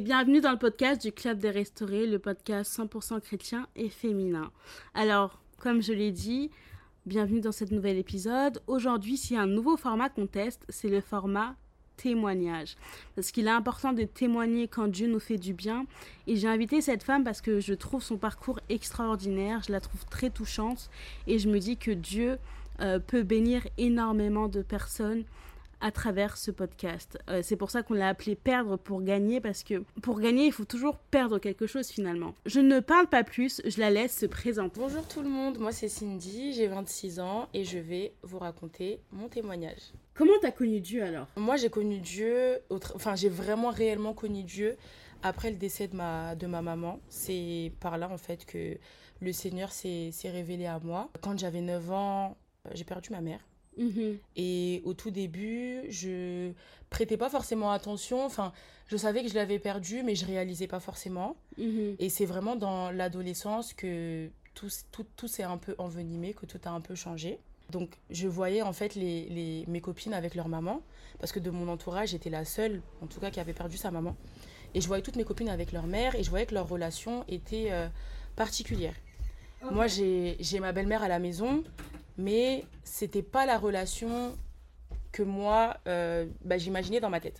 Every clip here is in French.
bienvenue dans le podcast du Club des Restaurés, le podcast 100% chrétien et féminin. Alors, comme je l'ai dit, bienvenue dans ce nouvel épisode. Aujourd'hui, s'il y a un nouveau format qu'on teste, c'est le format témoignage. Parce qu'il est important de témoigner quand Dieu nous fait du bien. Et j'ai invité cette femme parce que je trouve son parcours extraordinaire, je la trouve très touchante et je me dis que Dieu euh, peut bénir énormément de personnes à travers ce podcast. Euh, c'est pour ça qu'on l'a appelé perdre pour gagner, parce que pour gagner, il faut toujours perdre quelque chose finalement. Je ne parle pas plus, je la laisse se présenter. Bonjour tout le monde, moi c'est Cindy, j'ai 26 ans et je vais vous raconter mon témoignage. Comment t'as connu Dieu alors? Moi j'ai connu Dieu, enfin j'ai vraiment réellement connu Dieu après le décès de ma, de ma maman. C'est par là en fait que le Seigneur s'est révélé à moi. Quand j'avais 9 ans, j'ai perdu ma mère. Mhm. Et au tout début, je prêtais pas forcément attention. Enfin, je savais que je l'avais perdu, mais je réalisais pas forcément. Mhm. Et c'est vraiment dans l'adolescence que tout, tout, tout s'est un peu envenimé, que tout a un peu changé. Donc, je voyais en fait les, les, mes copines avec leur maman, parce que de mon entourage, j'étais la seule, en tout cas, qui avait perdu sa maman. Et je voyais toutes mes copines avec leur mère, et je voyais que leur relation était euh, particulière. Moi, j'ai ma belle-mère à la maison, mais c'était pas la relation que moi euh, bah, j'imaginais dans ma tête.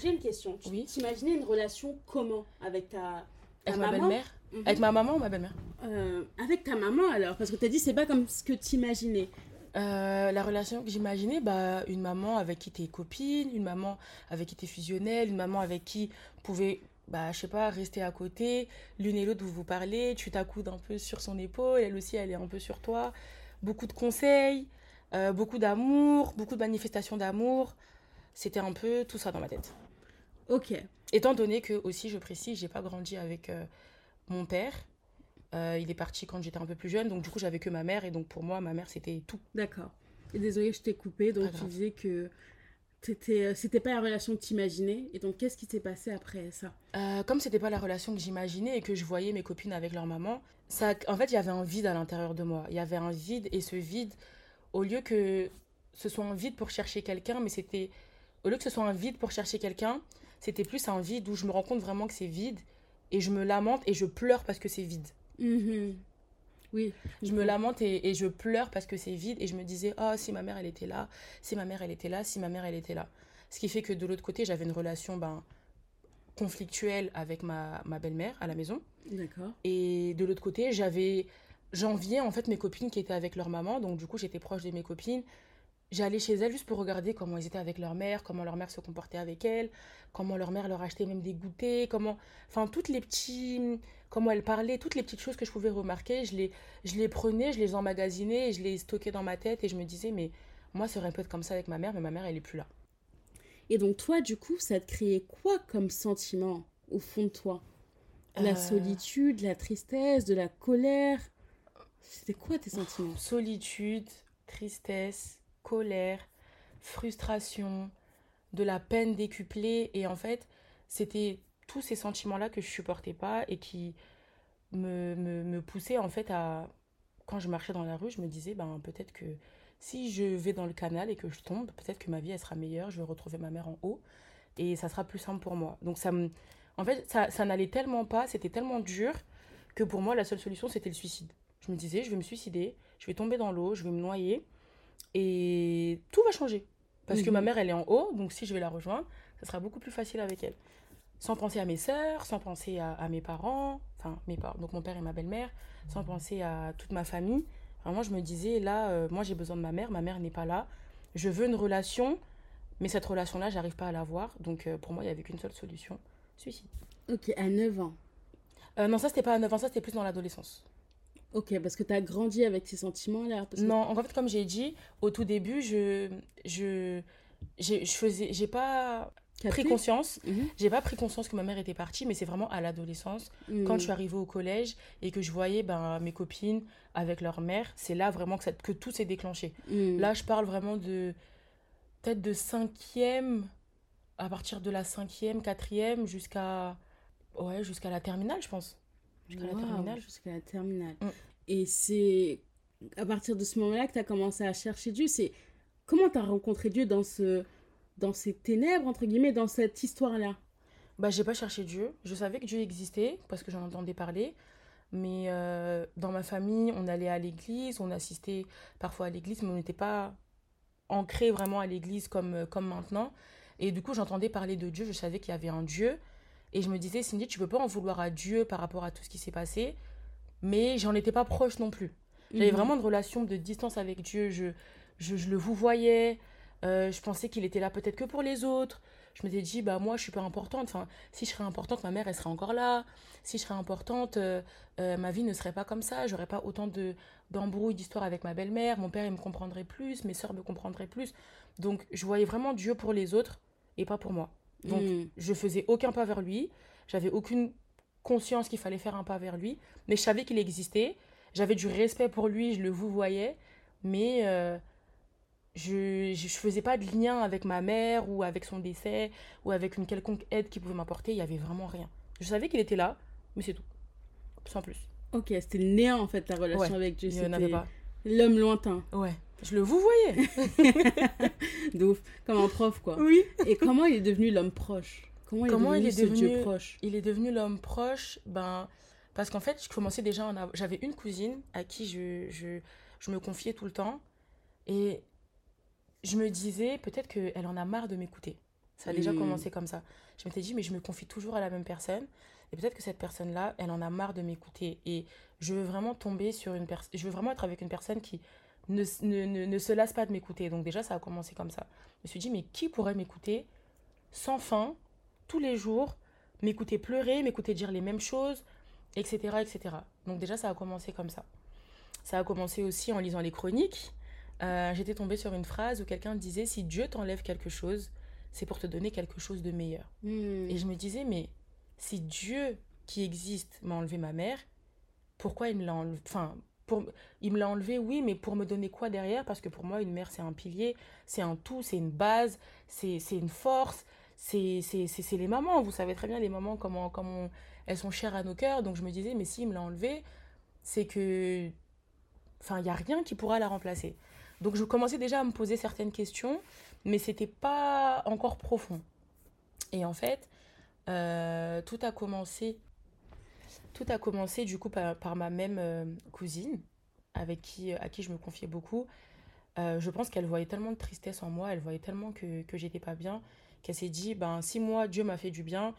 J'ai une question. Tu oui. t'imaginais une relation comment avec ta, avec ma belle-mère mhm. Avec ma maman ou ma belle-mère euh, Avec ta maman alors, parce que tu as dit c'est pas comme ce que tu imaginais. Euh, la relation que j'imaginais, bah, une maman avec qui t'es copine, une maman avec qui t'es fusionnelle, une maman avec qui pouvait, bah, je sais pas, rester à côté, l'une et l'autre vous vous parlez, tu t'accoudes un peu sur son épaule, elle aussi elle est un peu sur toi beaucoup de conseils, euh, beaucoup d'amour, beaucoup de manifestations d'amour. C'était un peu tout ça dans ma tête. Ok. Étant donné que, aussi, je précise, j'ai pas grandi avec euh, mon père. Euh, il est parti quand j'étais un peu plus jeune, donc du coup, j'avais que ma mère, et donc pour moi, ma mère, c'était tout. D'accord. Et désolé, je t'ai coupé, donc tu disais que c'était pas la relation que tu imaginais. Et donc, qu'est-ce qui s'est passé après ça? Euh, Comme c'était pas la relation que j'imaginais et que je voyais mes copines avec leur maman, ça, en fait, il y avait un vide à l'intérieur de moi. Il y avait un vide, et ce vide, au lieu que ce soit un vide pour chercher quelqu'un, mais c'était. Au lieu que ce soit un vide pour chercher quelqu'un, c'était plus un vide où je me rends compte vraiment que c'est vide, et je me lamente et je pleure parce que c'est vide. Mm-hmm. Oui. Je me lamente et, je pleure parce que c'est vide et je me disais, oh, si ma mère elle était là, si ma mère elle était là, si ma mère elle était là. Ce qui fait que de l'autre côté, j'avais une relation ben, conflictuelle avec ma, ma belle-mère à la maison. D'accord. Et de l'autre côté, j'avais. J'enviais en fait mes copines qui étaient avec leur maman, donc du coup j'étais proche de mes copines. J'allais chez elles juste pour regarder comment elles étaient avec leur mère, comment leur mère se comportait avec elles, comment leur mère leur achetait même des goûters, comment. Enfin, toutes les petits comment elle parlait, toutes les petites choses que je pouvais remarquer, je les, je les prenais, je les emmagasinais, je les stockais dans ma tête et je me disais, mais moi, ça aurait pu être comme ça avec ma mère, mais ma mère, elle est plus là. Et donc, toi, du coup, ça te créait quoi comme sentiment au fond de toi? La euh. solitude, la tristesse, de la colère? C'était quoi tes sentiments? Solitude, tristesse, colère, frustration, de la peine décuplée. Et en fait, c'était tous ces sentiments-là que je supportais pas et qui me, me, poussaient en fait à... Quand je marchais dans la rue, je me disais, ben peut-être que si je vais dans le canal et que je tombe, peut-être que ma vie, elle sera meilleure, je vais retrouver ma mère en haut et ça sera plus simple pour moi. Donc ça me... En fait, ça, ça n'allait tellement pas, c'était tellement dur que pour moi, la seule solution, c'était le suicide. Je me disais, je vais me suicider, je vais tomber dans l'eau, je vais me noyer et tout va changer. Parce que ma mhm. mère, elle est en haut, donc si je vais la rejoindre, ça sera beaucoup plus facile avec elle sans penser à mes sœurs, sans penser à, mes parents, enfin mes parents, donc mon père et ma belle-mère, sans penser à toute ma famille. Vraiment, je me disais, là, euh, moi j'ai besoin de ma mère, ma mère n'est pas là. Je veux une relation, mais cette relation-là, j'arrive pas à l'avoir. Donc euh, pour moi, il n'y avait qu'une seule solution, suicide. Ok, à 9 ans euh, Non, ça c'était pas à 9 ans, ça c'était plus dans l'adolescence. Ok, parce que tu as grandi avec ces sentiments-là Non, en fait, comme j'ai dit, au tout début, je, je, je faisais, j'ai pas pris conscience. Mhm. J'ai pas pris conscience que ma mère était partie, mais c'est vraiment à l'adolescence, quand je suis mhm. arrivée au collège et que je voyais ben, mes copines avec leur mère, c'est là vraiment que, ça, que tout s'est déclenché. Mhm. Là, je parle vraiment de peut-être de cinquième, à partir de la cinquième, quatrième, jusqu'à ouais, jusqu'à la terminale, je pense. Jusqu'à la terminale. Jusqu'à la terminale. Mm. Et c'est à partir de ce moment-là que tu as commencé à chercher Dieu. C'est comment tu as rencontré Dieu dans ce dans ces ténèbres, entre guillemets, dans cette histoire-là? Bah, j'ai pas cherché Dieu. Je savais que Dieu existait parce que j'en entendais parler. Mais euh, dans ma famille, on allait à l'église, on assistait parfois à l'église, mais on n'était pas ancré vraiment à l'église comme, euh, comme maintenant. Et du coup, j'entendais parler de Dieu, je savais qu'il y avait un Dieu. Et je me disais, Cindy, tu peux pas en vouloir à Dieu par rapport à tout ce qui s'est passé. Mais j'en étais pas proche non plus. J'avais Mhm. vraiment une relation de distance avec Dieu. Je, je, je le vous voyais. Euh, je pensais qu'il était là peut-être que pour les autres. Je m'étais dit, bah moi, je suis pas importante. Enfin, si je serais importante, ma mère, elle serait encore là. Si je serais importante, euh, euh, ma vie ne serait pas comme ça. J'aurais pas autant de d'embrouilles, d'histoires avec ma belle-mère. Mon père, il me comprendrait plus. Mes sœurs me comprendraient plus. Donc, je voyais vraiment Dieu pour les autres et pas pour moi. Donc, Mhm. je faisais aucun pas vers lui. J'avais aucune conscience qu'il fallait faire un pas vers lui. Mais je savais qu'il existait. J'avais du respect pour lui, je le vous voyais. Mais euh, je ne faisais pas de lien avec ma mère ou avec son décès ou avec une quelconque aide qu'il pouvait m'apporter. Il y avait vraiment rien. Je savais qu'il était là, mais c'est tout. Sans plus. Ok, c'était le néant en fait ta relation Ouais, avec Dieu. Il n'y en avait pas. L'homme lointain. Ouais. Je le vous voyais. De ouf. Comme un prof quoi. Oui. Et comment il est devenu l'homme proche? Comment il est il devenu est proche? Il est devenu l'homme proche, ben, parce qu'en fait, je commençais déjà en avoir- J'avais une cousine à qui je, je, je me confiais tout le temps. Et je me disais, peut-être qu'elle en a marre de m'écouter. Ça a déjà Mm. commencé comme ça. Je m'étais dit, mais je me confie toujours à la même personne. Et peut-être que cette personne-là, elle en a marre de m'écouter. Et je veux vraiment tomber sur une personne. Je veux vraiment être avec une personne qui ne, ne, ne, ne se lasse pas de m'écouter. Donc, déjà, ça a commencé comme ça. Je me suis dit, mais qui pourrait m'écouter sans fin, tous les jours, m'écouter pleurer, m'écouter dire les mêmes choses, etc., etc. Donc, déjà, ça a commencé comme ça. Ça a commencé aussi en lisant les chroniques. Euh, J'étais tombée sur une phrase où quelqu'un disait Si Dieu t'enlève quelque chose, c'est pour te donner quelque chose de meilleur. Hmm. Et je me disais, mais si Dieu qui existe m'a enlevé ma mère, pourquoi il me l'a enlevé? Enfin, pour... il me l'a enlevé, oui, mais pour me donner quoi derrière? Parce que pour moi, une mère, c'est un pilier, c'est un tout, c'est une base, c'est une force, c'est les mamans. Vous savez très bien, les mamans, comment, comment elles sont chères à nos cœurs. Donc je me disais, mais s'il me l'a enlevé, c'est que. Enfin, il n'y a rien qui pourra la remplacer. Donc je commençais déjà à me poser certaines questions, mais c'était pas encore profond. Et en fait, euh, tout a commencé, tout a commencé du coup par, ma même euh, cousine, avec qui, à qui je me confiais beaucoup. Euh, je pense qu'elle voyait tellement de tristesse en moi, elle voyait tellement que, j'étais pas bien, qu'elle s'est dit, ben si moi Dieu m'a fait du bien,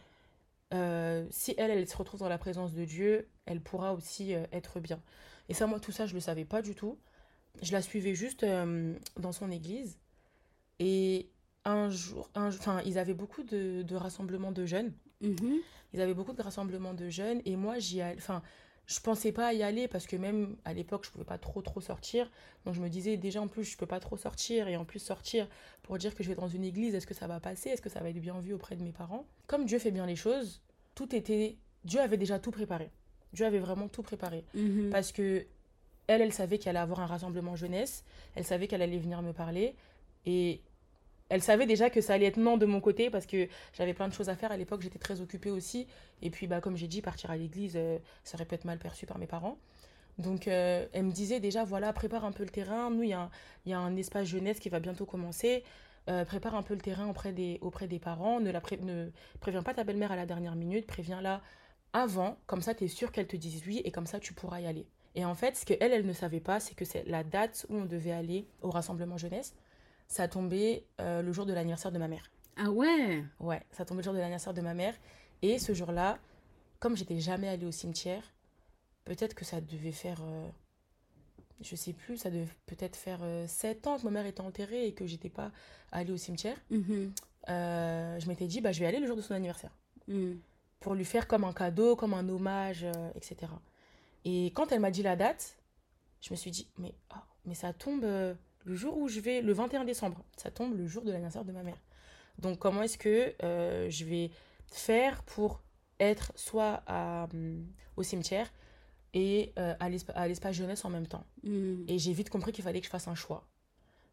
euh, si elle, elle se retrouve dans la présence de Dieu, elle pourra aussi euh, être bien. Et ça, moi, tout ça, je le savais pas du tout. Je la suivais juste euh, dans son église. Et un jour, enfin, ils avaient beaucoup de, de rassemblements de jeunes. Mhm. Ils avaient beaucoup de rassemblements de jeunes. Et moi, j'y allais. Enfin, je pensais pas y aller parce que même à l'époque, je pouvais pas trop, trop sortir. Donc, je me disais, déjà, en plus, je peux pas trop sortir. Et en plus, sortir pour dire que je vais dans une église, est-ce que ça va passer? Est-ce que ça va être bien vu auprès de mes parents? Comme Dieu fait bien les choses, tout était. Dieu avait déjà tout préparé. Dieu avait vraiment tout préparé. Mhm. Parce que elle, elle savait qu'elle allait avoir un rassemblement jeunesse. Elle savait qu'elle allait venir me parler. Et elle savait déjà que ça allait être non de mon côté parce que j'avais plein de choses à faire. À l'époque, j'étais très occupée aussi. Et puis, bah, comme j'ai dit, partir à l'église, euh, ça aurait pu être mal perçu par mes parents. Donc, euh, elle me disait déjà, voilà, prépare un peu le terrain. Nous, il y, a un- espace jeunesse qui va bientôt commencer. Euh, prépare un peu le terrain auprès des, auprès des parents. Ne, la ne préviens pas ta belle-mère à la dernière minute. Préviens-la avant. Comme ça, tu es sûr qu'elle te dise oui et comme ça, tu pourras y aller. Et en fait, ce qu'elle, elle ne savait pas, c'est que c'est la date où on devait aller au rassemblement jeunesse. Ça tombait euh, le jour de l'anniversaire de ma mère. Ah ouais? Ouais, ça tombait le jour de l'anniversaire de ma mère. Et ce jour-là, comme j'étais jamais allée au cimetière, peut-être que ça devait faire. euh, je sais plus, ça devait peut-être faire 7 ans que ma mère était enterrée et que j'étais pas allée au cimetière. Mhm. Euh, je m'étais dit, bah, je vais aller le jour de son anniversaire. Mhm. Pour lui faire comme un cadeau, comme un hommage, euh, etc. Et quand elle m'a dit la date, je me suis dit, mais, oh, mais ça tombe euh, le jour où je vais, le 21 décembre, ça tombe le jour de l'anniversaire de ma mère. Donc comment est-ce que euh, je vais faire pour être soit à, hum, au cimetière et euh, à l'espa- à l'espace jeunesse en même temps? Mhm. Et j'ai vite compris qu'il fallait que je fasse un choix.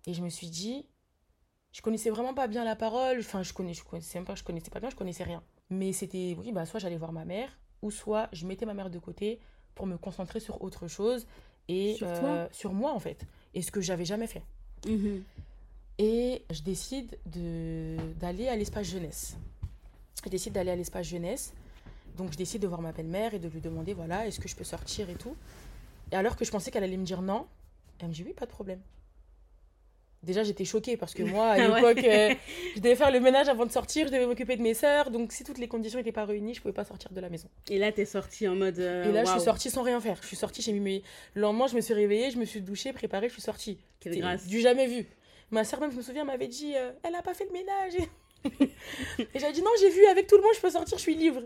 Et je me suis dit, je connaissais vraiment pas bien la parole, enfin je connais, je connaissais même pas, je connaissais pas bien, je connaissais rien. Mais c'était, oui, bah soit j'allais voir ma mère, ou soit je mettais ma mère de côté pour me concentrer sur autre chose et euh, sur moi en fait, et ce que j'avais jamais fait. Mhm. Et je décide de d'aller à l'espace jeunesse. je décide d'aller à l'espace jeunesse. Donc je décide de voir ma belle-mère et de lui demander, voilà, est-ce que je peux sortir et tout. Et alors que je pensais qu'elle allait me dire non, elle me dit oui, pas de problème. Déjà, j'étais choquée parce que moi, à l'époque, euh, je devais faire le ménage avant de sortir, je devais m'occuper de mes sœurs. Donc, si toutes les conditions n'étaient pas réunies, je pouvais pas sortir de la maison. Et là, tu es sortie en mode. et là, je suis sortie sans rien faire. Je suis sortie, j'ai mis mes. Le lendemain, je me suis réveillée, je me suis douchée, préparée, je suis sortie. Quelle grâce. Du jamais vu. Ma sœur, même, je me souviens, m'avait dit euh, Elle a pas fait le ménage. et j'avais dit Non, j'ai vu, avec tout le monde, je peux sortir, je suis libre.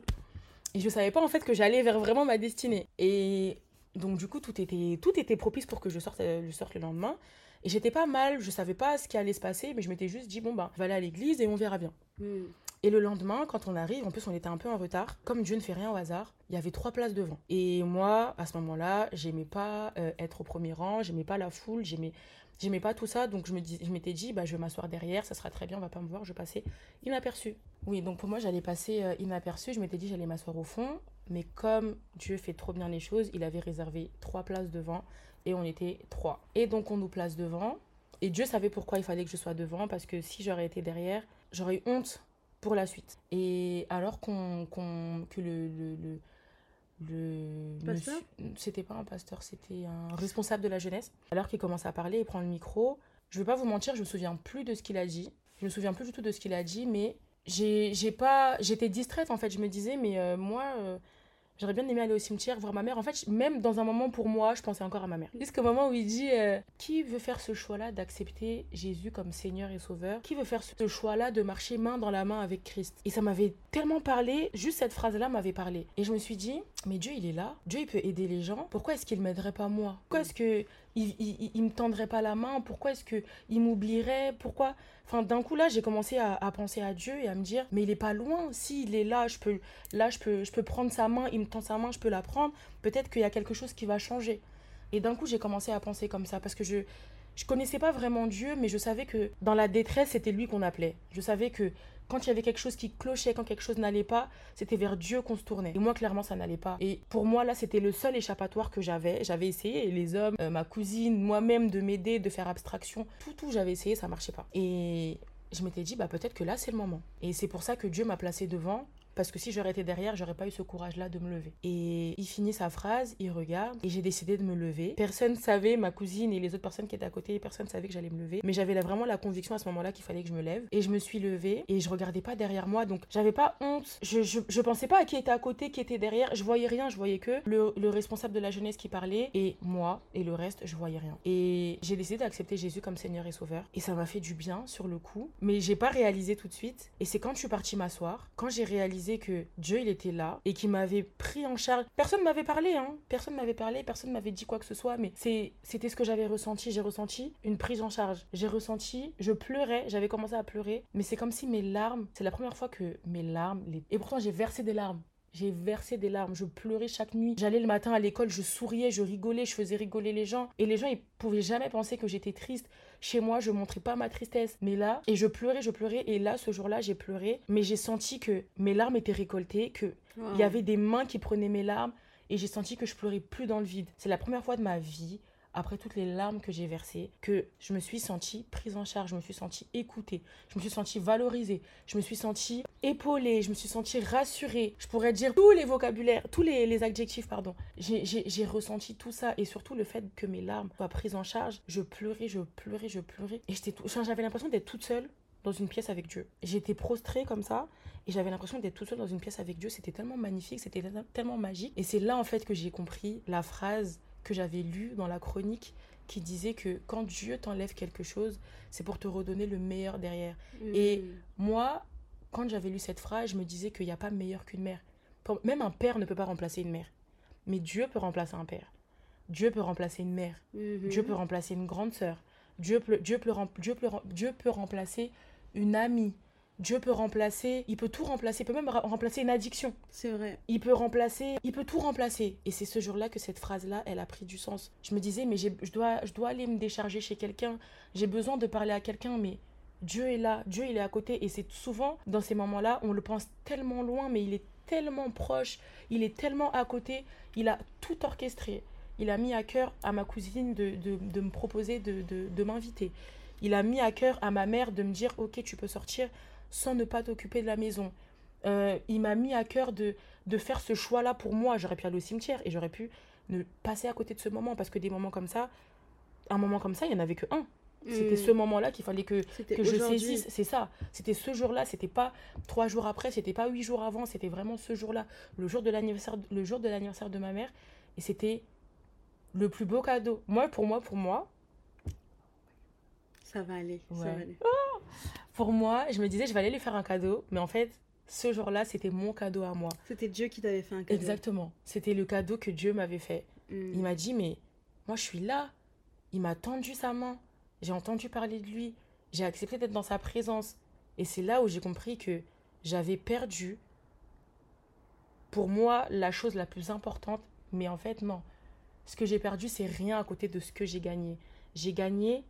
Et je savais pas, en fait, que j'allais vers vraiment ma destinée. Et donc, du coup, tout était, tout était propice pour que je sorte, euh, je sorte le lendemain. Et j'étais pas mal, je savais pas ce qui allait se passer, mais je m'étais juste dit, bon, on va aller à l'église et on verra bien. Hmm. Et le lendemain, quand on arrive, en plus on était un peu en retard, comme Dieu ne fait rien au hasard, il y avait trois places devant. Et moi, à ce moment-là, j'aimais pas euh, être au premier rang, j'aimais pas la foule, j'aimais j'aimais pas tout ça, donc je me dis, je m'étais dit, bah, je vais m'asseoir derrière, ça sera très bien, on va pas me voir, je vais passer inaperçu. Oui, donc pour moi, j'allais passer euh, inaperçu, je m'étais dit, j'allais m'asseoir au fond, mais comme Dieu fait trop bien les choses, il avait réservé trois places devant, et on était trois. Et donc on nous place devant. Et Dieu savait pourquoi il fallait que je sois devant, parce que si j'aurais été derrière, j'aurais eu honte pour la suite. Et alors qu'on, que le, le, le, pasteur? c'était pas un pasteur, c'était un responsable de la jeunesse. Alors qu'il commence à parler et prend le micro, je vais pas vous mentir, je me souviens plus de ce qu'il a dit. Je me souviens plus du tout de ce qu'il a dit, mais j'ai, j'ai pas, j'étais distraite en fait. Je me disais, mais euh, moi, euh, J'aurais bien aimé aller au cimetière voir ma mère. En fait, même dans un moment pour moi, je pensais encore à ma mère. Jusqu'au moment où il dit euh, Qui veut faire ce choix-là d'accepter Jésus comme Seigneur et Sauveur? Qui veut faire ce choix-là de marcher main dans la main avec Christ? Et ça m'avait tellement parlé, juste cette phrase-là m'avait parlé. Et je me suis dit Mais Dieu, il est là. Dieu, il peut aider les gens. Pourquoi est-ce qu'il m'aiderait pas moi? Pourquoi est-ce que il, il, me tendrait pas la main Pourquoi est-ce que il m'oublierait Pourquoi? Enfin, d'un coup là, j'ai commencé à, penser à Dieu et à me dire, mais il est pas loin. S'il est là, je peux, là, je peux, je peux prendre sa main. Il me tend sa main, je peux la prendre. Peut-être qu'il y a quelque chose qui va changer. Et d'un coup, j'ai commencé à penser comme ça parce que je, je connaissais pas vraiment Dieu, mais je savais que dans la détresse, c'était lui qu'on appelait. Je savais que quand il y avait quelque chose qui clochait, quand quelque chose n'allait pas, c'était vers Dieu qu'on se tournait. Et moi, clairement, ça n'allait pas. Et pour moi, là, c'était le seul échappatoire que j'avais. J'avais essayé, les hommes, euh, ma cousine, moi-même, de m'aider, de faire abstraction. Tout, tout, j'avais essayé, ça marchait pas. Et je m'étais dit, bah peut-être que là, c'est le moment. Et c'est pour ça que Dieu m'a placé devant parce que si j'aurais été derrière, j'aurais pas eu ce courage-là de me lever. Et il finit sa phrase, il regarde, et j'ai décidé de me lever. Personne savait, ma cousine et les autres personnes qui étaient à côté, personne savait que j'allais me lever. Mais j'avais vraiment la conviction à ce moment-là qu'il fallait que je me lève. Et je me suis levée, et je regardais pas derrière moi, donc j'avais pas honte. Je, je, pensais pas à qui était à côté, qui était derrière. Je voyais rien, je voyais que le, le responsable de la jeunesse qui parlait, et moi, et le reste, je voyais rien. Et j'ai décidé d'accepter Jésus comme Seigneur et Sauveur. Et ça m'a fait du bien sur le coup, mais j'ai pas réalisé tout de suite. Et c'est quand je suis partie m'asseoir, quand j'ai réalisé que Dieu, il était là et qui m'avait pris en charge. Personne m'avait parlé, hein. Personne m'avait parlé, personne m'avait dit quoi que ce soit, mais c'était ce que j'avais ressenti. J'ai ressenti une prise en charge. J'ai ressenti, je pleurais, j'avais commencé à pleurer, mais c'est comme si mes larmes, c'est la première fois que mes larmes, et pourtant j'ai versé des larmes. J'ai versé des larmes, je pleurais chaque nuit. J'allais le matin à l'école, je souriais, je rigolais, je faisais rigoler les gens. Et les gens, ils pouvaient jamais penser que j'étais triste. Chez moi, je montrais pas ma tristesse. Mais là, et je pleurais, je pleurais. Et là, ce jour-là, j'ai pleuré. Mais j'ai senti que mes larmes étaient récoltées, qu'il il y avait des mains qui prenaient mes larmes. Et j'ai senti que je pleurais plus dans le vide. C'est la première fois de ma vie après toutes les larmes que j'ai versées, que je me suis sentie prise en charge, je me suis sentie écoutée, je me suis sentie valorisée, je me suis sentie épaulée, je me suis sentie rassurée. Je pourrais dire tous les vocabulaires, tous les, adjectifs, pardon. J'ai ressenti tout ça et surtout le fait que mes larmes soient prises en charge. Je pleurais, je pleurais, je pleurais. Et j'avais l'impression d'être toute seule dans une pièce avec Dieu. J'étais prostrée comme ça et j'avais l'impression d'être toute seule dans une pièce avec Dieu. C'était tellement magnifique, c'était tellement magique. Et c'est là en fait que j'ai compris la phrase que j'avais lu dans la chronique qui disait que quand Dieu t'enlève quelque chose, c'est pour te redonner le meilleur derrière. Mm. Et moi, quand j'avais lu cette phrase, je me disais qu'il n'y a pas meilleur qu'une mère. Même un père ne peut pas remplacer une mère. Mais Dieu peut remplacer un père. Dieu peut remplacer une mère. Mm-hmm. Dieu peut remplacer une grande sœur. Dieu peut, Dieu, peut, Dieu, peut, Dieu peut remplacer une amie. Dieu peut remplacer, il peut tout remplacer, il peut même remplacer une addiction. C'est vrai. Il peut remplacer, il peut tout remplacer. Et c'est ce jour-là que cette phrase-là, elle a pris du sens. Je me disais, mais je dois, je dois aller me décharger chez quelqu'un. J'ai besoin de parler à quelqu'un, mais Dieu est là, Dieu il est à côté. Et c'est souvent, dans ces moments-là, on le pense tellement loin, mais il est tellement proche, il est tellement à côté, il a tout orchestré. Il a mis à cœur à ma cousine de, de, me proposer de, de m'inviter. Il a mis à cœur à ma mère de me dire, ok, tu peux sortir sans ne pas t'occuper de la maison. Euh, il m'a mis à cœur de, de faire ce choix-là pour moi. J'aurais pu aller au cimetière et j'aurais pu ne passer à côté de ce moment parce que des moments comme ça, un moment comme ça, il n'y en avait que un. C'était ce moment-là qu'il fallait que, que je saisisse. C'est ça. C'était ce jour-là. C'était pas trois jours après. C'était pas huit jours avant. C'était vraiment ce jour-là. Le jour de l'anniversaire, le jour de l'anniversaire de ma mère. Et c'était le plus beau cadeau. Moi, pour moi, pour moi, Ça va aller. Ça va aller. Pour moi, je me disais, je vais aller lui faire un cadeau. Mais en fait, ce jour-là, c'était mon cadeau à moi. C'était Dieu qui t'avait fait un cadeau. Exactement. C'était le cadeau que Dieu m'avait fait. Mm. Il m'a dit, mais moi, je suis là. Il m'a tendu sa main. J'ai entendu parler de lui. J'ai accepté d'être dans sa présence. Et c'est là où j'ai compris que j'avais perdu, pour moi, la chose la plus importante. Mais en fait, non. Ce que j'ai perdu, c'est rien à côté de ce que j'ai gagné. J'ai gagné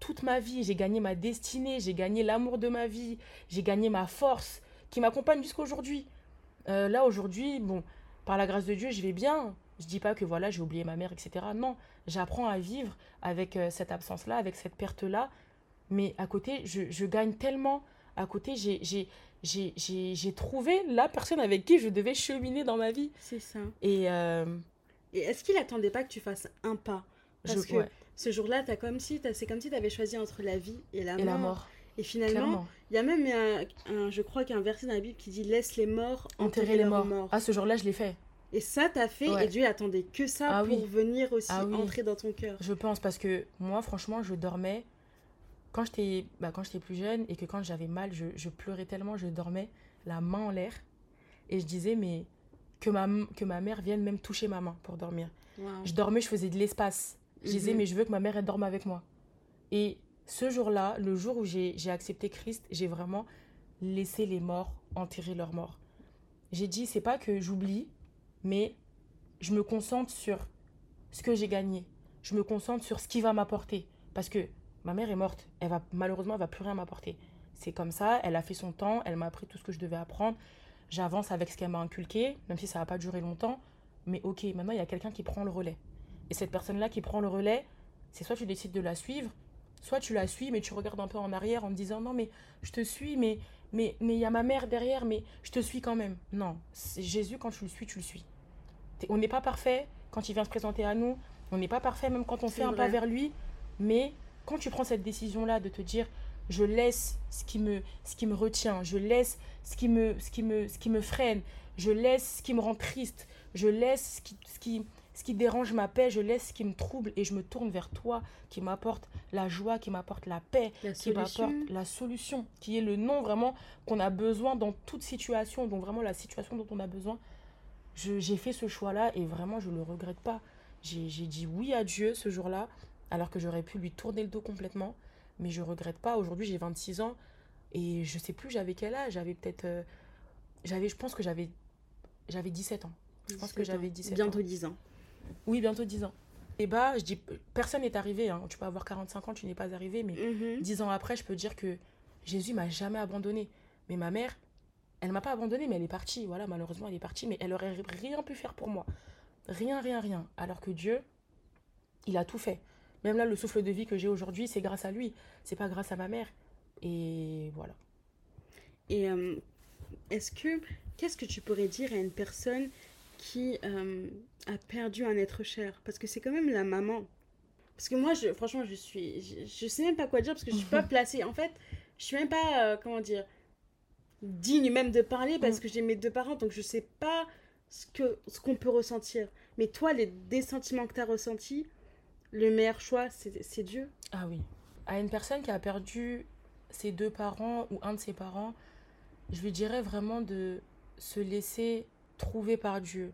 toute ma vie. J'ai gagné ma destinée. J'ai gagné l'amour de ma vie. J'ai gagné ma force qui m'accompagne jusqu'à aujourd'hui. Euh, là, aujourd'hui, bon, par la grâce de Dieu, je vais bien. Je dis pas que voilà, j'ai oublié ma mère, etc. Non, j'apprends à vivre avec euh, cette absence-là, avec cette perte-là. Mais à côté, je, je gagne tellement. À côté, j'ai, trouvé la personne avec qui je devais cheminer dans ma vie. C'est ça. Et euh, Et est-ce qu'il attendait pas que tu fasses un pas? Parce je, que ouais, ce jour-là, t'as comme si, c'est comme si tu avais choisi entre la vie et la et mort. la mort, Et finalement, il y a même un, un- je crois qu'il y a un verset dans la Bible qui dit laisse les morts enterrer, Enterrer les leurs morts. Ah, ce jour-là, je l'ai fait. Et ça, t'as fait, Ouais. et Dieu attendait que ça Ah pour oui. venir aussi Ah oui. entrer dans ton cœur. Je pense parce que moi, franchement, je dormais quand j'étais bah, quand plus jeune et que quand j'avais mal, je, je pleurais tellement, je dormais la main en l'air et je disais mais que ma, que ma mère vienne même toucher ma main pour dormir. Wow. Je dormais, je faisais de l'espace. Je disais Mhm. mais je veux que ma mère elle dorme avec moi. Et ce jour-là, le jour où j'ai j'ai accepté Christ, j'ai vraiment laissé les morts enterrer leurs morts. J'ai dit c'est pas que j'oublie, mais je me concentre sur ce que j'ai gagné. Je me concentre sur ce qui va m'apporter. Parce que ma mère est morte. Elle va, malheureusement, elle va plus rien m'apporter. C'est comme ça. Elle a fait son temps. Elle m'a appris tout ce que je devais apprendre. J'avance avec ce qu'elle m'a inculqué, même si ça va pas durer longtemps. Mais ok, maintenant, il y a quelqu'un qui prend le relais. Et cette personne-là qui prend le relais, c'est soit tu décides de la suivre, soit tu la suis, mais tu regardes un peu en arrière en te disant non, mais je te suis, mais mais mais il y a ma mère derrière, mais je te suis quand même. Non, c'est Jésus, quand tu le suis, tu le suis. On n'est pas parfait quand il vient se présenter à nous. On n'est pas parfait même quand on fait un pas vers lui. Mais quand tu prends cette décision-là de te dire, je laisse ce qui me, ce qui me retient, je laisse ce qui me, ce qui me, ce qui me freine, je laisse ce qui me rend triste, je laisse ce qui, ce qui, ce qui dérange ma paix, je laisse ce qui me trouble et je me tourne vers toi qui m'apporte la joie, qui m'apporte la paix, La qui m'apporte la solution, qui est le nom vraiment qu'on a besoin dans toute situation, donc vraiment la situation dont on a besoin. J'ai fait ce choix-là et vraiment je ne le regrette pas. J'ai dit oui à Dieu ce jour-là, alors que j'aurais pu lui tourner le dos complètement, mais je regrette pas. Aujourd'hui j'ai 26 ans et je sais plus j'avais quel âge, j'avais peut-être... euh, j'avais, je pense que j'avais j'avais 17 ans. Je pense que 17 ans. j'avais 17 ans. Bientôt 10 ans. Oui, bientôt 10 ans. Et bah, je dis, personne n'est arrivé. hein. Tu peux avoir 45 ans, tu n'es pas arrivé, mais Mhm. dix ans après, je peux dire que Jésus m'a jamais abandonné. Mais ma mère, elle m'a pas abandonné, mais elle est partie. Voilà, malheureusement, elle est partie, mais elle aurait rien pu faire pour moi. Rien, rien, rien. Alors que Dieu, il a tout fait. Même là, le souffle de vie que j'ai aujourd'hui, c'est grâce à lui. C'est pas grâce à ma mère. Et voilà. Et euh, est-ce que, qu'est-ce que tu pourrais dire à une personne qui euh, a perdu un être cher Parce que c'est quand même la maman. Parce que moi, je, franchement, je suis, je, je sais même pas quoi dire parce que je suis pas placée. En fait, je suis même pas, euh, comment dire, digne même de parler parce Mm. que j'ai mes deux parents, donc je sais pas ce que, ce qu'on peut ressentir. Mais toi, les des sentiments que tu as ressentis, le meilleur choix, c'est c'est Dieu. Ah oui. À une personne qui a perdu ses deux parents ou un de ses parents, je lui dirais vraiment de se laisser trouver par Dieu.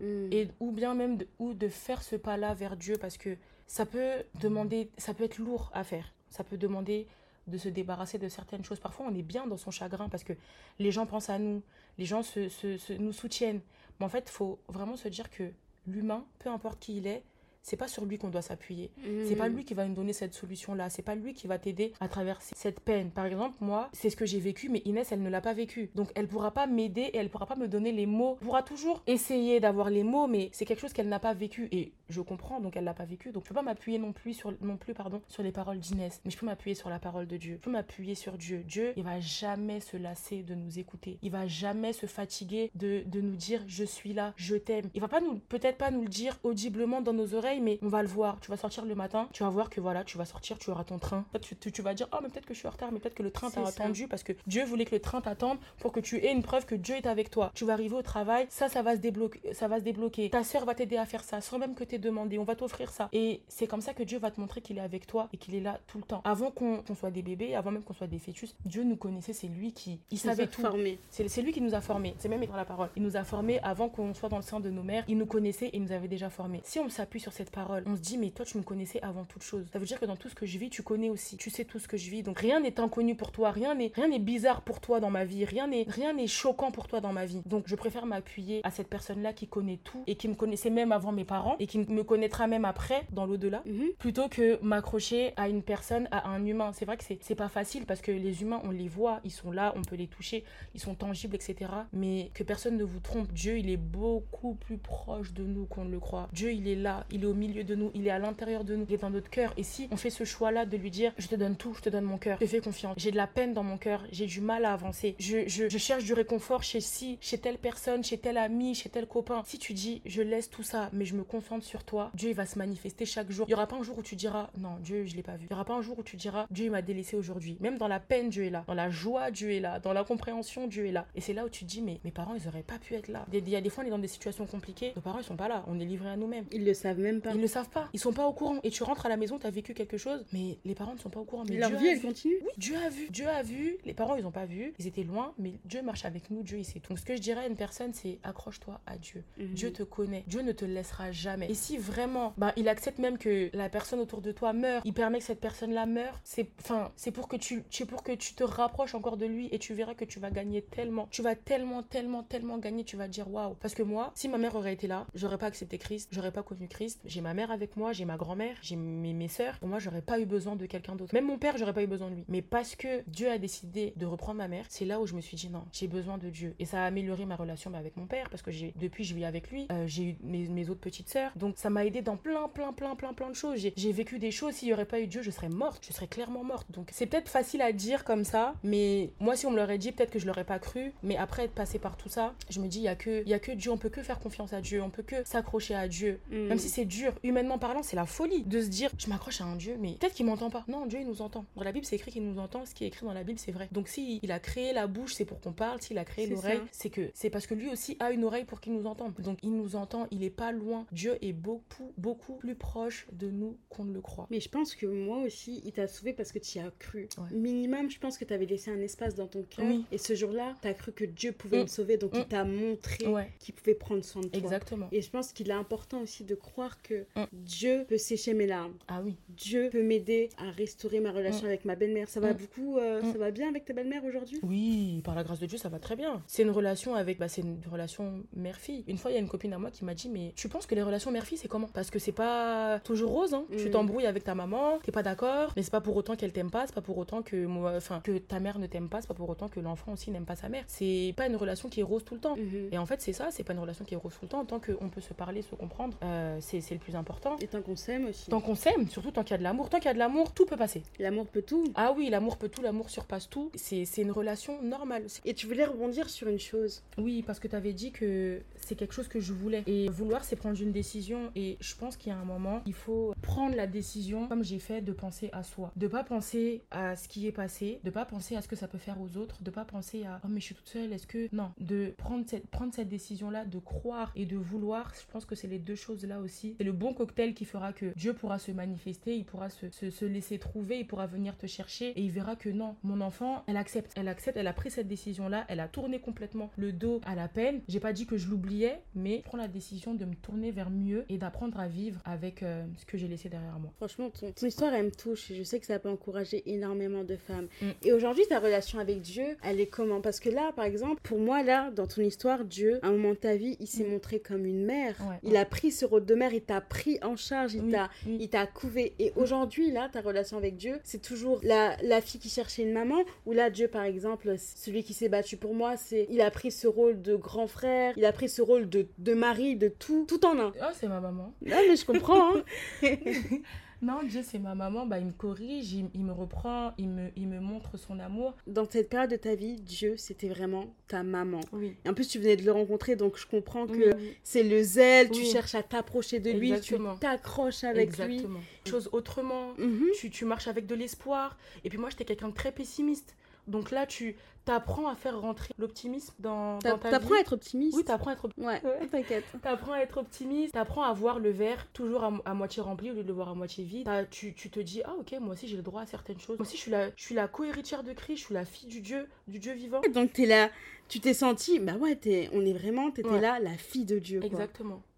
Mm. Et, ou bien même de, ou de faire ce pas-là vers Dieu parce que ça peut demander, ça peut être lourd à faire. Ça peut demander de se débarrasser de certaines choses. Parfois, on est bien dans son chagrin parce que les gens pensent à nous, les gens se, se- se- nous soutiennent. Mais en fait, il faut vraiment se dire que l'humain, peu importe qui il est, c'est pas sur lui qu'on doit s'appuyer. C'est pas Mm. lui qui va nous donner cette solution-là. C'est pas lui qui va t'aider à traverser cette peine. Par exemple, moi, c'est ce que j'ai vécu, mais Inès, elle ne l'a pas vécu. Donc, elle pourra pas m'aider et elle pourra pas me donner les mots. Elle pourra toujours essayer d'avoir les mots, mais c'est quelque chose qu'elle n'a pas vécu. Et je comprends, donc elle l'a pas vécu. Donc je peux pas m'appuyer non plus sur non plus pardon sur les paroles d'Inès, mais je peux m'appuyer sur la parole de Dieu. Je peux m'appuyer sur Dieu. Dieu, il va jamais se lasser de nous écouter. Il va jamais se fatiguer de, de nous dire je suis là, je t'aime. Il va pas nous peut-être pas nous le dire audiblement dans nos oreilles, mais on va le voir. Tu vas sortir le matin, tu vas voir que voilà, tu vas sortir, tu auras ton train. Tu, tu, tu vas dire oh mais peut-être que je suis en retard, mais peut-être que le train t'a attendu parce que Dieu voulait que le train t'attende pour que tu aies une preuve que Dieu est avec toi. Tu vas arriver au travail, ça ça va se débloquer, ça va se débloquer. Ta sœur va t'aider à faire ça sans même que t'aies demandé. On va t'offrir ça. Et c'est comme ça que Dieu va te montrer qu'il est avec toi et qu'il est là tout le temps. Avant qu'on soit des bébés, avant même qu'on soit des fœtus, Dieu nous connaissait. C'est lui qui il savait tout. C'est lui qui nous a formés. C'est même dans la parole. Il nous a formés avant qu'on soit dans le sein de nos mères. Il nous connaissait et il nous avait déjà formés. Si on s'appuie sur cette parole, on se dit mais toi tu me connaissais avant toute chose. Ça veut dire que dans tout ce que je vis, tu connais aussi. Tu sais tout ce que je vis. Donc rien n'est inconnu pour toi. Rien n'est rien n'est bizarre pour toi dans ma vie. Rien n'est rien n'est choquant pour toi dans ma vie. Donc je préfère m'appuyer à cette personne là qui connaît tout et qui me connaissait même avant mes parents et qui me connaîtra même après dans l'au-delà, mhm. plutôt que m'accrocher à une personne, à un humain. C'est vrai que c'est pas facile parce que les humains, on les voit, ils sont là, on peut les toucher, ils sont tangibles, etc. Mais que personne ne vous trompe, Dieu, il est beaucoup plus proche de nous qu'on ne le croit. Dieu, il est là, il est au milieu de nous, il est à l'intérieur de nous, il est dans notre cœur. Et si on fait ce choix-là de lui dire, je te donne tout, je te donne mon cœur, je te fais confiance, j'ai de la peine dans mon cœur, j'ai du mal à avancer, je, je, cherche du réconfort chez si, chez telle personne, chez tel ami, chez tel copain. Si tu dis, je laisse tout ça, mais je me concentre sur toi, Dieu il va se manifester chaque jour. Il y aura pas un jour où tu diras non, Dieu, je l'ai pas vu. Il y aura pas un jour où tu diras Dieu m'a délaissé aujourd'hui. Même dans la peine, Dieu est là. Dans la joie, Dieu est là. Dans la compréhension, Dieu est là. Et c'est là où tu te dis mais mes parents, ils auraient pas pu être là. Il y a des fois on est dans des situations compliquées, nos parents ils sont pas là. On est livrés à nous-mêmes. Ils le savent même pas. Ils le savent pas. Ils sont pas au courant. Et tu rentres à la maison, tu as vécu quelque chose, mais les parents ne sont pas au courant. Mais leur vie elle continue. Oui, Dieu a vu. Dieu a vu. Les parents ils ont pas vu. Ils étaient loin, mais Dieu marche avec nous. Dieu il sait tout. Donc ce que je dirais à une personne c'est accroche-toi à Dieu. Mhm. Dieu te connaît. Dieu ne te laissera jamais. Et si vraiment, bah, il accepte même que la personne autour de toi meure, il permet que cette personne-là meure, c'est enfin, c'est pour que tu c'est pour que tu te rapproches encore de lui et tu verras que tu vas gagner tellement. Tu vas tellement tellement tellement gagner, tu vas dire waouh. Parce que moi, si ma mère aurait été là, j'aurais pas accepté Christ, j'aurais pas connu Christ. J'ai ma mère avec moi, j'ai ma grand-mère, j'ai mes, mes sœurs. Pour moi, j'aurais pas eu besoin de quelqu'un d'autre. Même mon père, j'aurais pas eu besoin de lui. Mais parce que Dieu a décidé de reprendre ma mère, c'est là où je me suis dit non, j'ai besoin de Dieu. Et ça a amélioré ma relation avec mon père parce que j'ai depuis je vis avec lui, euh, j'ai eu mes, mes, autres petites sœurs. Donc ça m'a aidé dans plein plein plein plein plein de choses. J'ai vécu des choses, s'il y aurait pas eu Dieu, je serais morte, je serais clairement morte. Donc c'est peut-être facile à dire comme ça, mais moi si on me l'aurait dit, peut-être que je l'aurais pas cru, mais après être passé par tout ça, je me dis il y a que il y a que Dieu, on peut que faire confiance à Dieu, on peut que s'accrocher à Dieu. Mm. Même si c'est dur, humainement parlant, c'est la folie de se dire je m'accroche à un Dieu, mais peut-être qu'il m'entend pas. Non, Dieu il nous entend. Dans la Bible, c'est écrit qu'il nous entend, ce qui est écrit dans la Bible, c'est vrai. Donc si il a créé la bouche, c'est pour qu'on parle, s'il a créé l'oreille, c'est que c'est parce que lui aussi a une oreille pour qu'il nous entende. Donc il nous entend, il est pas loin. Dieu est beaucoup beaucoup plus proche de nous qu'on ne le croit. Mais je pense que moi aussi, il t'a sauvé parce que tu y as cru. Minimum, je pense que tu avais laissé un espace dans ton cœur. Et ce jour-là, tu as cru que Dieu pouvait mm. me sauver, donc il mm. t'a montré qu'il pouvait prendre soin de toi. Exactement. Et je pense qu'il est important aussi de croire que mm. Dieu peut sécher mes larmes. Ah oui. Dieu peut m'aider à restaurer ma relation avec ma belle-mère. Ça va beaucoup, euh, ça va bien avec ta belle-mère aujourd'hui? Oui, par la grâce de Dieu, ça va très bien. C'est une relation avec, bah, c'est une relation mère-fille. Une fois, il y a une copine à moi qui m'a dit, mais tu penses que les relations mère-fille, c'est comment? Parce que c'est pas toujours rose, hein. Tu t'embrouilles avec ta maman, t'es pas d'accord, mais c'est pas pour autant qu'elle t'aime pas, c'est pas pour autant que moi, enfin, que ta mère ne t'aime pas, c'est pas pour autant que l'enfant aussi n'aime pas sa mère. C'est pas une relation qui est rose tout le temps. Mhm. Et en fait, c'est ça, c'est pas une relation qui est rose tout le temps. Tant qu'on peut se parler, se comprendre, euh, c'est le plus important. Et tant qu'on s'aime aussi. Tant qu'on s'aime, surtout tant qu'il y a de l'amour. Tant qu'il y a de l'amour, tout peut passer. L'amour peut tout. Ah oui, l'amour peut tout, l'amour surpasse tout. C'est une relation normale. Et tu voulais rebondir sur une chose. Oui, parce que tu avais dit que c'est quelque chose que je voulais. Et vouloir, c'est prendre une décision. Et je pense qu'il y a un moment, il faut prendre la décision, comme j'ai fait, de penser à soi. De pas penser à ce qui est passé, de pas penser à ce que ça peut faire aux autres, de pas penser à oh mais je suis toute seule, est-ce que. Non, de prendre cette, prendre cette décision-là, de croire et de vouloir, je pense que c'est les deux choses-là aussi. C'est le bon cocktail qui fera que Dieu pourra se manifester, il pourra se, se, se laisser trouver, il pourra venir te chercher et il verra que non, mon enfant, elle accepte, elle accepte, elle a pris cette décision-là, elle a tourné complètement le dos à la peine. J'ai pas dit que je l'oubliais, mais je prends la décision de me tourner vers mieux et d'apprendre à vivre avec euh, ce que j'ai laissé derrière moi. Franchement, ton, histoire, elle me touche et je sais que ça peut encourager énormément de femmes. Mm. Et aujourd'hui, ta relation avec Dieu, elle est comment? Parce que là, par exemple, pour moi, là, dans ton histoire, Dieu, à un moment de ta vie, il s'est mm. montré comme une mère. il a pris ce rôle de mère, il t'a pris en charge, il t'a il t'a couvé. Et aujourd'hui, là, ta relation avec Dieu, c'est toujours la, la fille qui cherchait une maman ou là, Dieu, par exemple, celui qui s'est battu pour moi, c'est il a pris ce rôle de grand frère, il a pris ce rôle de, de mari, de tout, tout en un. Ah, c'est ma ma maman. Non, mais je comprends. hein. Non, Dieu, c'est ma maman. Bah, il me corrige, il, il me reprend, il me, il me montre son amour. Dans cette période de ta vie, Dieu, c'était vraiment ta maman. Oui. Et en plus, tu venais de le rencontrer, donc je comprends que Oui, oui. c'est le zèle, tu cherches à t'approcher de lui, Exactement. tu t'accroches avec Exactement. Chose autrement. lui. Mhm. Tu, tu marches avec de l'espoir. Et puis moi, j'étais quelqu'un de très pessimiste. Donc là, tu t'apprends à faire rentrer l'optimisme dans, dans ta T'apprends vie. à être optimiste. Oui, t'apprends à être Ouais, Ouais. t'inquiète. T'apprends à être optimiste, t'apprends à voir le verre toujours à, à moitié rempli au lieu de le voir à moitié vide. Tu, tu te dis, ah ok, moi aussi j'ai le droit à certaines choses. Moi aussi je suis la, je suis la co-héritière de Christ, je suis la fille du Dieu, du Dieu vivant. Donc t'es là, tu t'es senti, bah ouais, on est vraiment, t'étais Ouais. là, la fille de Dieu. quoi.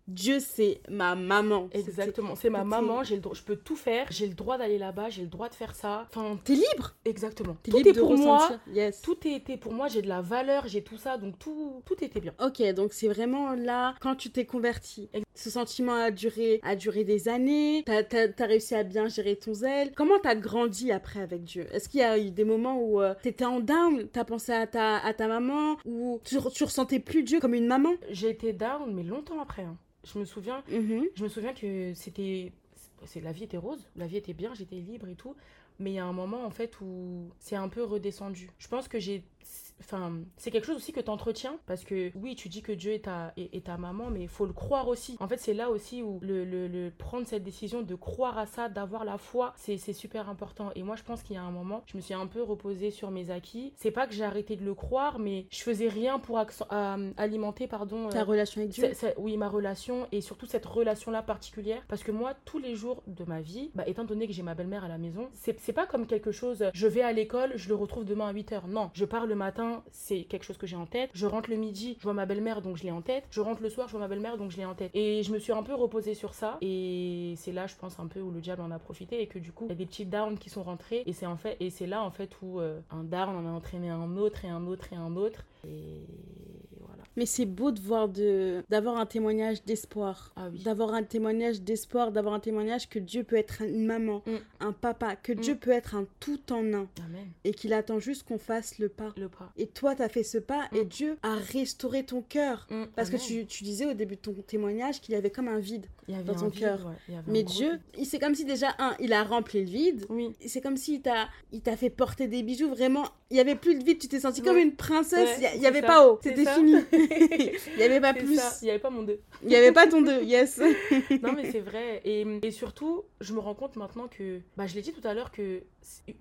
Dieu, c'est ma maman. Exactement. C'est ma maman, j'ai le droit, je peux tout faire, j'ai le droit d'aller là-bas, j'ai le droit de faire ça. Enfin, T'es libre. exactement. T'es Tout libre est de pour ressentir. moi. Yes. Tout était pour moi, j'ai de la valeur, j'ai tout ça, donc tout, tout était bien. Ok, donc c'est vraiment là, quand tu t'es converti. Ce sentiment a duré, a duré des années. T'as as, réussi à bien gérer ton zèle. Comment t'as grandi après avec Dieu? Est-ce qu'il y a eu des moments où euh, t'étais en down? T'as pensé à ta, à ta maman? Ou tu, tu ressentais plus Dieu comme une maman? J'ai été down, mais longtemps après. hein. Je me souviens, Mhm. Je me souviens que c'était. c'est- La vie était rose, la vie était bien, j'étais libre et tout. Mais il y a un moment, en fait, où c'est un peu redescendu. Je pense que j'ai. Enfin, c'est quelque chose aussi que tu entretiens. Parce que, oui, tu dis que Dieu est ta, est, est ta maman, mais il faut le croire aussi. En fait, c'est là aussi où le, le- le- prendre cette décision de croire à ça, d'avoir la foi, c'est super important. Et moi, je pense qu'il y a un moment, je me suis un peu reposée sur mes acquis. C'est pas que j'ai arrêté de le croire, mais je faisais rien pour accent- euh, alimenter, pardon. Ta euh, relation avec Dieu oui, ma relation et surtout cette relation-là particulière. Parce que moi, tous les jours de ma vie, bah, étant donné que j'ai ma belle-mère à la maison, c'est pas comme quelque chose, je vais à l'école, je le retrouve demain à 8h. Non, je pars le matin, c'est quelque chose que j'ai en tête. Je rentre le midi, je vois ma belle-mère, donc je l'ai en tête. Je rentre le soir, je vois ma belle-mère, donc je l'ai en tête. Et je me suis un peu reposée sur ça. Et c'est là, je pense, un peu où le diable en a profité et que du coup, il y a des petits downs qui sont rentrés. Et c'est en fait, et c'est là, en fait, où euh, un down en a entraîné un autre et un autre et un autre. Et. Mais c'est beau de voir de d'avoir un témoignage d'espoir. Ah oui. D'avoir un témoignage d'espoir, d'avoir un témoignage que Dieu peut être une maman, Mm. un papa, que Mm. Dieu peut être un tout en un Amen. et qu'il attend juste qu'on fasse le pas. Le pas. Et toi, t'as fait ce pas et Mm. Dieu a restauré ton cœur. Parce que tu, tu disais au début de ton témoignage qu'il y avait comme un vide. Dans ton cœur. ouais, Mais Dieu, vide. il- c'est comme si déjà, un, il a rempli le vide. Oui. C'est comme s'il t'a, il t'a fait porter des bijoux. Vraiment, il y avait plus de vide. Tu t'es sentie comme Ouais. une princesse. Ouais, Il y a- il y, c'est avait ça. pas haut. C'était fini. il y avait pas plus. Il n'y avait pas mon deux. Il y avait pas ton deux. Yes. non, mais c'est vrai. Et, et surtout, je me rends compte maintenant que, bah, je l'ai dit tout à l'heure, que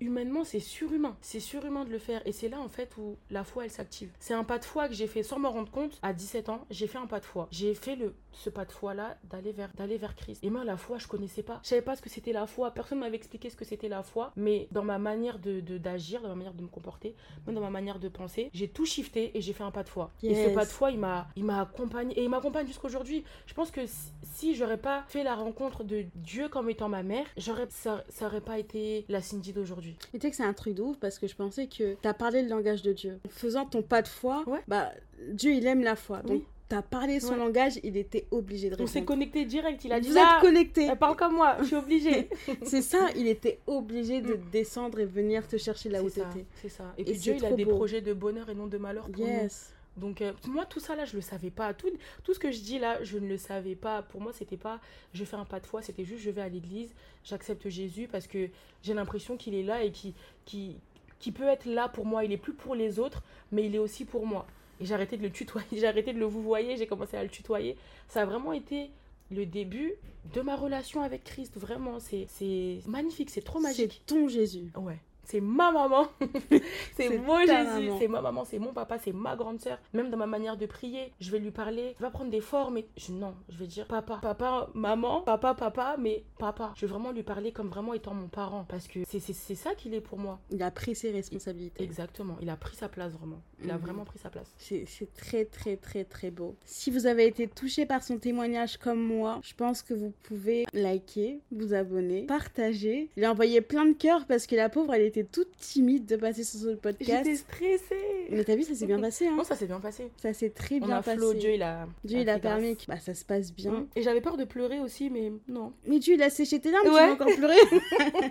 humainement, c'est surhumain. C'est surhumain de le faire. Et c'est là, en fait, où la foi, elle s'active. C'est un pas de foi que j'ai fait sans m'en rendre compte. À 17 ans, j'ai fait un pas de foi. J'ai fait le, ce pas de foi-là d'aller vers, d'aller vers Christ. Et moi, la foi, je connaissais pas. Je savais pas ce que c'était la foi. Personne m'avait expliqué ce que c'était la foi. Mais dans ma manière de- d'agir, dans ma manière de me comporter, même dans ma manière de penser, j'ai tout shifté et j'ai fait un pas de foi. Et ce pas de foi, il m'a, il m'a accompagné. Et il m'accompagne jusqu'aujourd'hui. Je pense que si, si j'aurais pas fait la rencontre de Dieu comme étant ma mère, j'aurais, ça, ça aurait pas été la Cindy d'aujourd'hui. Et tu sais que c'est un truc de ouf parce que je pensais que t'as parlé le langage de Dieu. En faisant ton pas de foi, Ouais. bah, Dieu, il aime la foi. Oui. T'as parlé son Ouais. langage, il était obligé de On s'est répondre. connecté direct. Il a dit Vous êtes connectés. elle parle comme moi, je suis obligée. C'est ça, il était obligé de Mm. descendre et venir te chercher là où t'étais. c'est ça. Et Et puis c'est Dieu, il a des beau. projets de bonheur et non de malheur pour nous. Yes. Donc euh, moi tout ça là je le savais pas tout, tout ce que je dis là je ne le savais pas pour moi c'était pas je fais un pas de foi c'était juste je vais à l'église j'accepte Jésus parce que j'ai l'impression qu'il est là et qui qui qui peut être là pour moi il est plus pour les autres mais il est aussi pour moi et j'ai arrêté de le tutoyer j'ai arrêté de le vouvoyer j'ai commencé à le tutoyer ça a vraiment été le début de ma relation avec Christ vraiment c'est c'est magnifique c'est trop magique C'est ton Jésus. Ouais. C'est ma maman. c'est ta Jésus. C'est ma maman, c'est mon papa, c'est ma grande sœur. Même dans ma manière de prier, je vais lui parler. Il va prendre des formes. Et... Je, non, je vais dire papa. Papa, maman, papa, papa, mais papa. Je vais vraiment lui parler comme vraiment étant mon parent. Parce que c'est ça qu'il est pour moi. Il a pris ses responsabilités. Exactement. Il a pris sa place vraiment. Il a Mhm. vraiment pris sa place. C'est c'est très très très très beau. Si vous avez été touché par son témoignage comme moi, je pense que vous pouvez liker, vous abonner, partager, lui envoyer plein de cœurs parce que la pauvre elle était était toute timide de passer sur ce podcast. J'étais stressée. Mais t'as vu, ça s'est bien passé. Hein Non, ça s'est bien passé. ça s'est très On bien a passé. Flo, Dieu, il a. Dieu, il a permis que bah, ça se passe bien. Mm. Et j'avais peur de pleurer aussi, mais non. Mais Dieu, il a séché tes larmes, tu vas encore pleurer.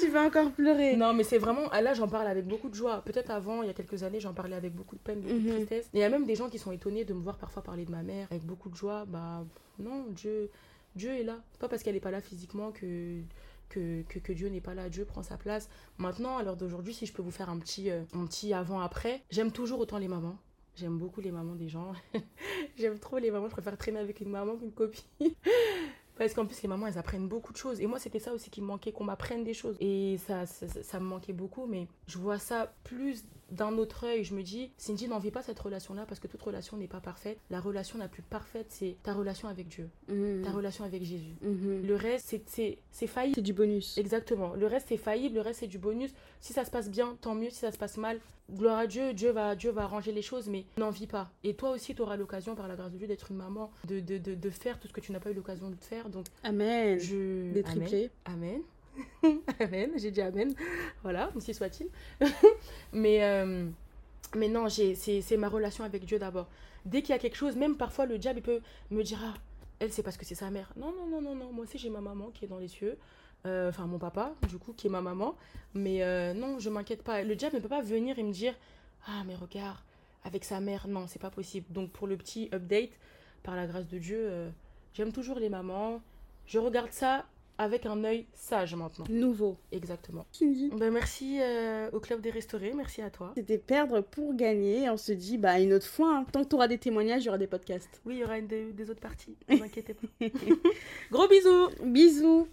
tu vas encore pleurer. Non, mais c'est vraiment. ah, Là, j'en parle avec beaucoup de joie. Peut-être avant, il y a quelques années, j'en parlais avec beaucoup de peine, beaucoup Mhm. de tristesse. Et il y a même des gens qui sont étonnés de me voir parfois parler de ma mère avec beaucoup de joie. Bah, non, Dieu, Dieu est là. Pas parce qu'elle n'est pas là physiquement que. Que, que, que Dieu n'est pas là, Dieu prend sa place. Maintenant, à l'heure d'aujourd'hui, si je peux vous faire un petit, euh, un petit avant-après, j'aime toujours autant les mamans. J'aime beaucoup les mamans des gens. J'aime trop les mamans. Je préfère traîner avec une maman qu'une copine. Parce qu'en plus, les mamans, elles apprennent beaucoup de choses. Et moi, c'était ça aussi qui me manquait, qu'on m'apprenne des choses. Et ça, ça, ça- ça me manquait beaucoup. Mais je vois ça plus d'un autre œil. Je me dis, Cindy, n'envie pas cette relation-là parce que toute relation n'est pas parfaite. La relation la plus parfaite, c'est ta relation avec Dieu, Mhm. ta relation avec Jésus. Mhm. Le reste, c'est- c'est c'est faillible. C'est du bonus. Exactement. Le reste, c'est faillible. Le reste, c'est du bonus. Si ça se passe bien, tant mieux. Si ça se passe mal, gloire à Dieu. Dieu va, Dieu va arranger les choses, mais n'en vis pas. Et toi aussi, tu auras l'occasion, par la grâce de Dieu, d'être une maman, de, de, de, de faire tout ce que tu n'as pas eu l'occasion de faire. Donc, Amen. je. Des Amen. triplés. Amen. amen. J'ai dit Amen. Voilà, ainsi soit-il. mais, euh, mais non, c'est ma relation avec Dieu d'abord. Dès qu'il y a quelque chose, même parfois le diable il peut me dire Ah, elle, c'est parce que c'est sa mère. Non, non, non, non, non. Moi aussi, j'ai ma maman qui est dans les cieux. Euh, Enfin, mon papa, du coup, qui est ma maman. Mais euh, non, je m'inquiète pas. Le diable ne peut pas venir et me dire Ah, mais regarde, avec sa mère. Non, c'est pas possible. Donc, pour le petit update, par la grâce de Dieu, j'aime toujours les mamans. Je regarde ça avec un œil sage maintenant. Nouveau. Exactement. Cindy. Ben, merci euh, au Club des Restaurés. Merci à toi. C'était perdre pour gagner. On se dit, bah, une autre fois, hein. tant que tu auras des témoignages, il y aura des podcasts. Oui, il y aura une des, des autres parties. Ne vous inquiétez pas. Gros bisous Bisous